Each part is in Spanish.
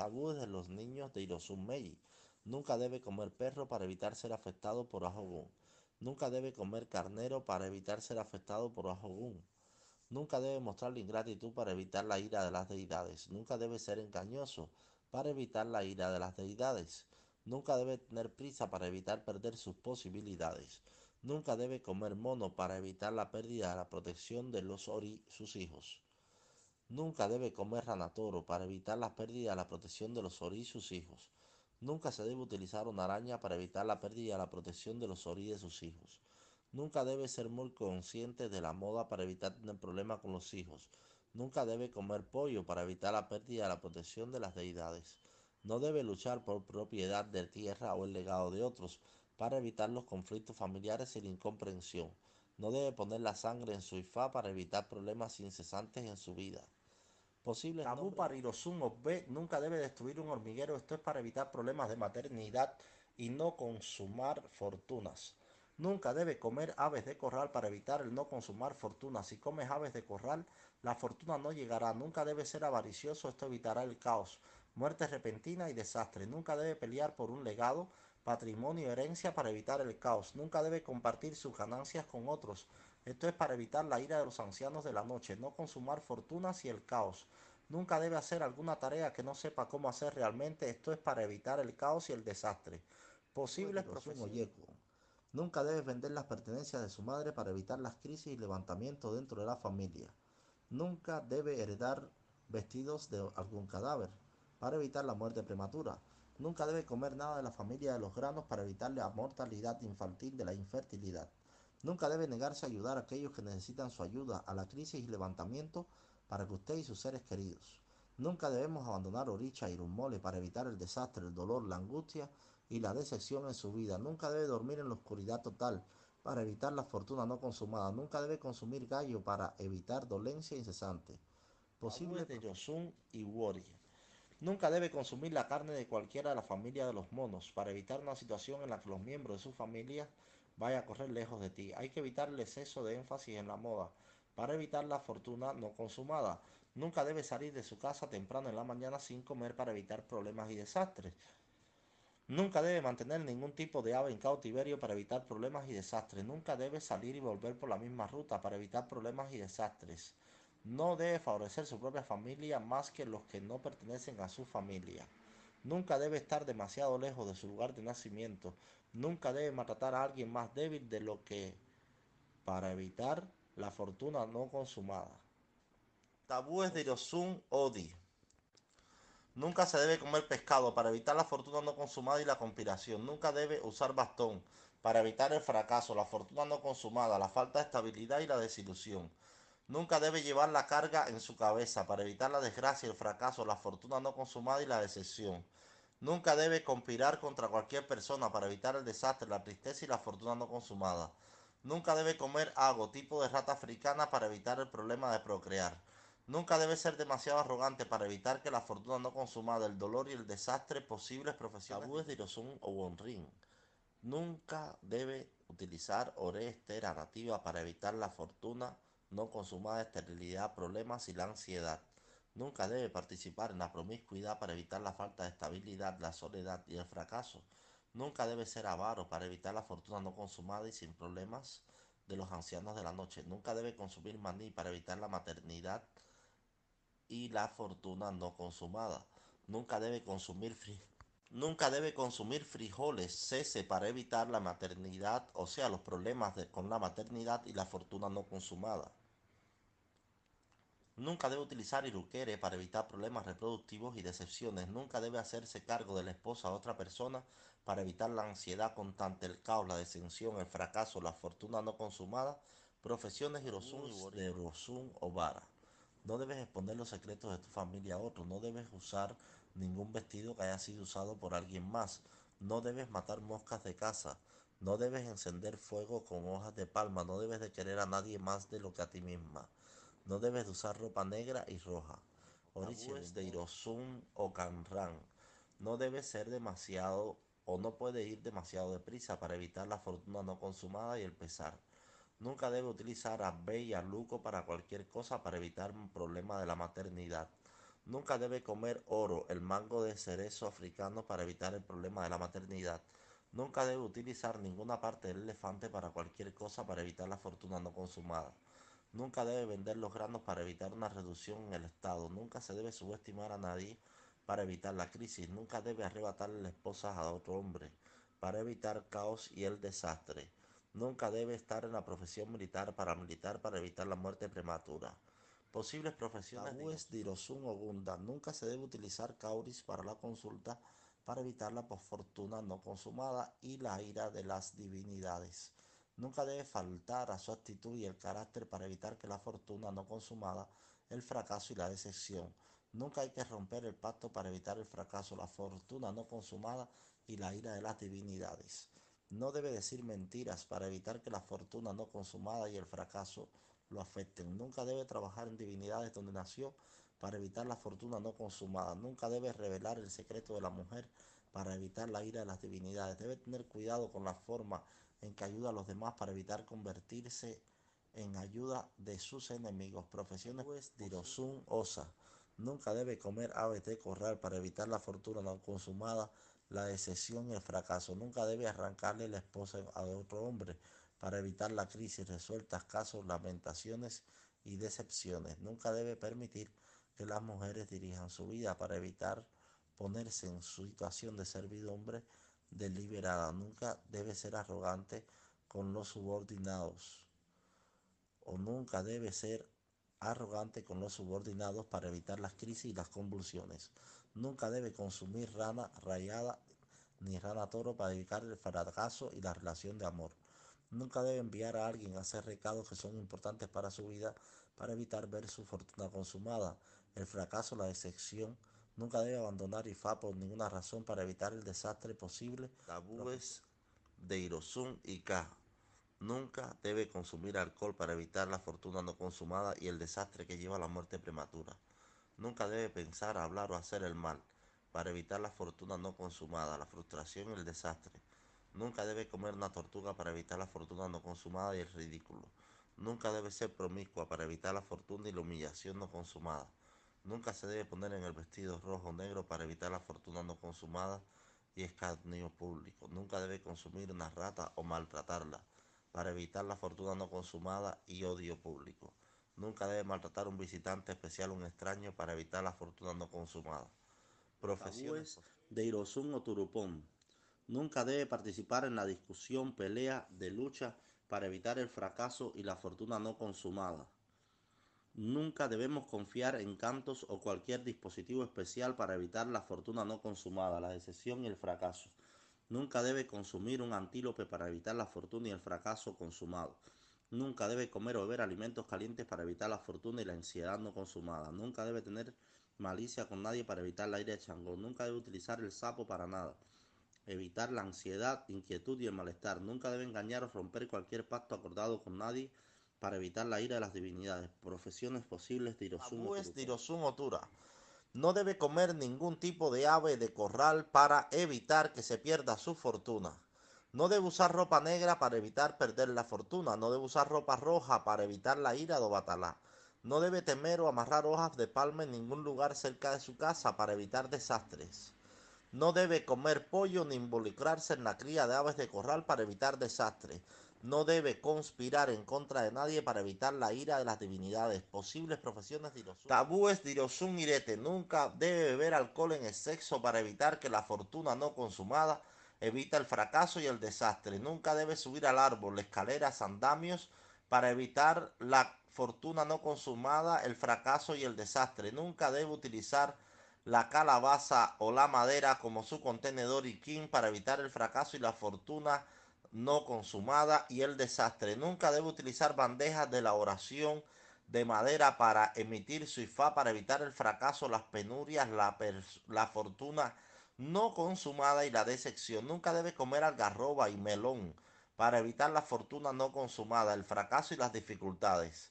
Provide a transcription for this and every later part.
Tabúes de los niños de Hirosun Meiji. Nunca debe comer perro para evitar ser afectado por Ahogun. Nunca debe comer carnero para evitar ser afectado por Ahogun. Nunca debe mostrar ingratitud para evitar la ira de las deidades. Nunca debe ser engañoso para evitar la ira de las deidades. Nunca debe tener prisa para evitar perder sus posibilidades. Nunca debe comer mono para evitar la pérdida de la protección de los ori, sus hijos. Nunca debe comer ranatoro para evitar la pérdida de la protección de los ori y sus hijos. Nunca se debe utilizar una araña para evitar la pérdida de la protección de los ori de sus hijos. Nunca debe ser muy consciente de la moda para evitar tener problemas con los hijos. Nunca debe comer pollo para evitar la pérdida de la protección de las deidades. No debe luchar por propiedad de tierra o el legado de otros para evitar los conflictos familiares y la incomprensión. No debe poner la sangre en su ifá para evitar problemas incesantes en su vida. Posible tabú para nunca debe destruir un hormiguero. Esto es para evitar problemas de maternidad y no consumar fortunas. Nunca debe comer aves de corral para evitar el no consumar fortuna. Si comes aves de corral, la fortuna no llegará. Nunca debe ser avaricioso, esto evitará el caos, muerte repentina y desastre. Nunca debe pelear por un legado, patrimonio o herencia para evitar el caos. Nunca debe compartir sus ganancias con otros. Esto es para evitar la ira de los ancianos de la noche, no consumar fortunas y el caos. Nunca debe hacer alguna tarea que no sepa cómo hacer realmente. Esto es para evitar el caos y el desastre. Posibles profesiones. Nunca debe vender las pertenencias de su madre para evitar las crisis y levantamientos dentro de la familia. Nunca debe heredar vestidos de algún cadáver para evitar la muerte prematura. Nunca debe comer nada de la familia de los granos para evitar la mortalidad infantil de la infertilidad. Nunca debe negarse a ayudar a aquellos que necesitan su ayuda a la crisis y levantamiento para que usted y sus seres queridos. Nunca debemos abandonar Oricha y Rumole para evitar el desastre, el dolor, la angustia y la decepción en su vida. Nunca debe dormir en la oscuridad total para evitar la fortuna no consumada. Nunca debe consumir gallo para evitar dolencia incesante. Posible de Yosun y Wori. Nunca debe consumir la carne de cualquiera de la familia de los monos para evitar una situación en la que los miembros de su familia vayan a correr lejos de ti. Hay que evitar el exceso de énfasis en la moda para evitar la fortuna no consumada. Nunca debe salir de su casa temprano en la mañana sin comer para evitar problemas y desastres. Nunca debe mantener ningún tipo de ave en cautiverio para evitar problemas y desastres. Nunca debe salir y volver por la misma ruta para evitar problemas y desastres. No debe favorecer su propia familia más que los que no pertenecen a su familia. Nunca debe estar demasiado lejos de su lugar de nacimiento. Nunca debe maltratar a alguien más débil de lo que para evitar la fortuna no consumada. Tabúes de Hirosun Odi. Nunca se debe comer pescado para evitar la fortuna no consumada y la conspiración. Nunca debe usar bastón para evitar el fracaso, la fortuna no consumada, la falta de estabilidad y la desilusión. Nunca debe llevar la carga en su cabeza para evitar la desgracia, el fracaso, la fortuna no consumada y la decepción. Nunca debe conspirar contra cualquier persona para evitar el desastre, la tristeza y la fortuna no consumada. Nunca debe comer algo tipo de rata africana para evitar el problema de procrear. Nunca debe ser demasiado arrogante para evitar que la fortuna no consumada, el dolor y el desastre posibles profesionales de Hirosun o Wonrin. Nunca debe utilizar oreste narrativa para evitar la fortuna no consumada, esterilidad, problemas y la ansiedad. Nunca debe participar en la promiscuidad para evitar la falta de estabilidad, la soledad y el fracaso. Nunca debe ser avaro para evitar la fortuna no consumada y sin problemas de los ancianos de la noche. Nunca debe consumir maní para evitar la maternidad y la fortuna no consumada. Nunca debe consumir Nunca debe consumir frijoles, cese para evitar la maternidad, o sea, los problemas con la maternidad y la fortuna no consumada. Nunca debe utilizar iruquere para evitar problemas reproductivos y decepciones. Nunca debe hacerse cargo de la esposa de otra persona para evitar la ansiedad constante, el caos, la decepción, el fracaso, la fortuna no consumada. Profesiones de Rosun o Vara. No debes exponer los secretos de tu familia a otros. No debes usar ningún vestido que haya sido usado por alguien más. No debes matar moscas de casa. No debes encender fuego con hojas de palma. No debes de querer a nadie más de lo que a ti misma. No debes de usar ropa negra y roja. Oriches de Hirosun o Kanran. No debes ser demasiado o no puede ir demasiado deprisa para evitar la fortuna no consumada y el pesar. Nunca debe utilizar a B y a Luco para cualquier cosa para evitar un problema de la maternidad. Nunca debe comer oro, el mango de cerezo africano para evitar el problema de la maternidad. Nunca debe utilizar ninguna parte del elefante para cualquier cosa para evitar la fortuna no consumada. Nunca debe vender los granos para evitar una reducción en el estado. Nunca se debe subestimar a nadie para evitar la crisis. Nunca debe arrebatarle la esposa a otro hombre para evitar caos y el desastre. Nunca debe estar en la profesión militar paramilitar para evitar la muerte prematura. Posibles profesiones de Dirosun o Gunda. Nunca se debe utilizar cauris para la consulta para evitar la posfortuna no consumada y la ira de las divinidades. Nunca debe faltar a su actitud y el carácter para evitar que la fortuna no consumada, el fracaso y la decepción. Nunca hay que romper el pacto para evitar el fracaso, la fortuna no consumada y la ira de las divinidades. No debe decir mentiras para evitar que la fortuna no consumada y el fracaso lo afecten. Nunca debe trabajar en divinidades donde nació para evitar la fortuna no consumada. Nunca debe revelar el secreto de la mujer para evitar la ira de las divinidades. Debe tener cuidado con la forma en que ayuda a los demás para evitar convertirse en ayuda de sus enemigos. Profesiones Dirosun Osa. Nunca debe comer aves de corral para evitar la fortuna no consumada, la decepción y el fracaso. Nunca debe arrancarle la esposa a otro hombre para evitar la crisis, resueltas casos, lamentaciones y decepciones. Nunca debe permitir que las mujeres dirijan su vida para evitar ponerse en situación de servidumbre deliberada. Nunca debe ser arrogante con los subordinados o nunca debe ser arrogante con los subordinados para evitar las crisis y las convulsiones. Nunca debe consumir rana rayada ni rana toro para evitar el fracaso y la relación de amor. Nunca debe enviar a alguien a hacer recados que son importantes para su vida para evitar ver su fortuna consumada, el fracaso, la decepción. Nunca debe abandonar IFA por ninguna razón para evitar el desastre posible. Tabúes de Hirosun y K. Nunca debe consumir alcohol para evitar la fortuna no consumada y el desastre que lleva a la muerte prematura. Nunca debe pensar, hablar o hacer el mal para evitar la fortuna no consumada, la frustración y el desastre. Nunca debe comer una tortuga para evitar la fortuna no consumada y el ridículo. Nunca debe ser promiscua para evitar la fortuna y la humillación no consumada. Nunca se debe poner en el vestido rojo o negro para evitar la fortuna no consumada y escarnio público. Nunca debe consumir una rata o maltratarla para evitar la fortuna no consumada y odio público. Nunca debe maltratar a un visitante especial o un extraño para evitar la fortuna no consumada. Profesiones de Irosun o Turupón. Nunca debe participar en la discusión, pelea, de lucha para evitar el fracaso y la fortuna no consumada. Nunca debemos confiar en cantos o cualquier dispositivo especial para evitar la fortuna no consumada, la decepción y el fracaso. Nunca debe consumir un antílope para evitar la fortuna y el fracaso consumado. Nunca debe comer o beber alimentos calientes para evitar la fortuna y la ansiedad no consumada. Nunca debe tener malicia con nadie para evitar la ira de Changó. Nunca debe utilizar el sapo para nada evitar la ansiedad, inquietud y el malestar. Nunca debe engañar o romper cualquier pacto acordado con nadie para evitar la ira de las divinidades. Profesiones posibles de Hirosun Otura. No debe comer ningún tipo de ave de corral para evitar que se pierda su fortuna. No debe usar ropa negra para evitar perder la fortuna. No debe usar ropa roja para evitar la ira de Obatalá. No debe temer o amarrar hojas de palma en ningún lugar cerca de su casa para evitar desastres. No debe comer pollo ni involucrarse en la cría de aves de corral para evitar desastres. No debe conspirar en contra de nadie para evitar la ira de las divinidades. Posibles profesiones de Irosun. Tabúes de Irosun Irete. Nunca debe beber alcohol en exceso para evitar que la fortuna no consumada evita el fracaso y el desastre. Nunca debe subir al árbol, escaleras, andamios para evitar la fortuna no consumada, el fracaso y el desastre. Nunca debe utilizar la calabaza o la madera como su contenedor y king para evitar el fracaso y la fortuna no consumada y el desastre. Nunca debe utilizar bandejas de la oración de madera para emitir su ifá para evitar el fracaso, las penurias, la, la fortuna no consumada y la decepción. Nunca debe comer algarroba y melón para evitar la fortuna no consumada, el fracaso y las dificultades.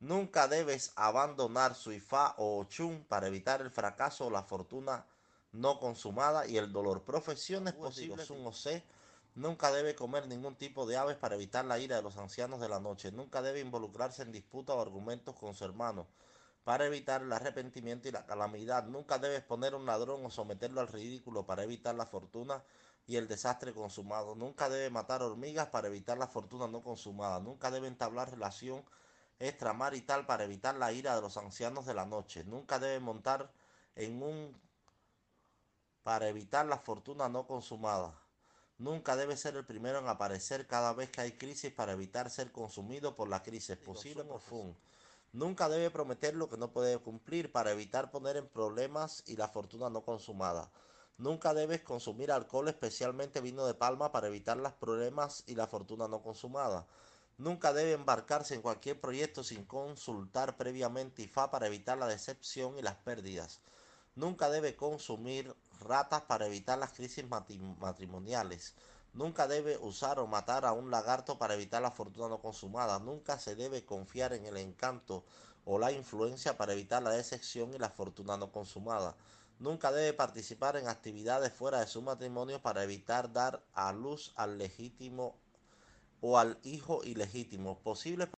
Nunca debes abandonar su ifá o ochun para evitar el fracaso o la fortuna no consumada y el dolor. Profesiones posibles, un OC. Nunca debe comer ningún tipo de aves para evitar la ira de los ancianos de la noche. Nunca debe involucrarse en disputas o argumentos con su hermano para evitar el arrepentimiento y la calamidad. Nunca debe exponer a un ladrón o someterlo al ridículo para evitar la fortuna y el desastre consumado. Nunca debe matar hormigas para evitar la fortuna no consumada. Nunca debe entablar relación extramarital para evitar la ira de los ancianos de la noche. Nunca debe montar en un para evitar la fortuna no consumada. Nunca debe ser el primero en aparecer cada vez que hay crisis para evitar ser consumido por la crisis, posible o fun. Nunca debe prometer lo que no puede cumplir para evitar poner en problemas y la fortuna no consumada. Nunca debes consumir alcohol, especialmente vino de palma, para evitar los problemas y la fortuna no consumada. Nunca debe embarcarse en cualquier proyecto sin consultar previamente IFA para evitar la decepción y las pérdidas. Nunca debe consumir ratas para evitar las crisis matrimoniales. Nunca debe usar o matar a un lagarto para evitar la fortuna no consumada. Nunca se debe confiar en el encanto o la influencia para evitar la decepción y la fortuna no consumada. Nunca debe participar en actividades fuera de su matrimonio para evitar dar a luz al legítimo o al hijo ilegítimo. Posibles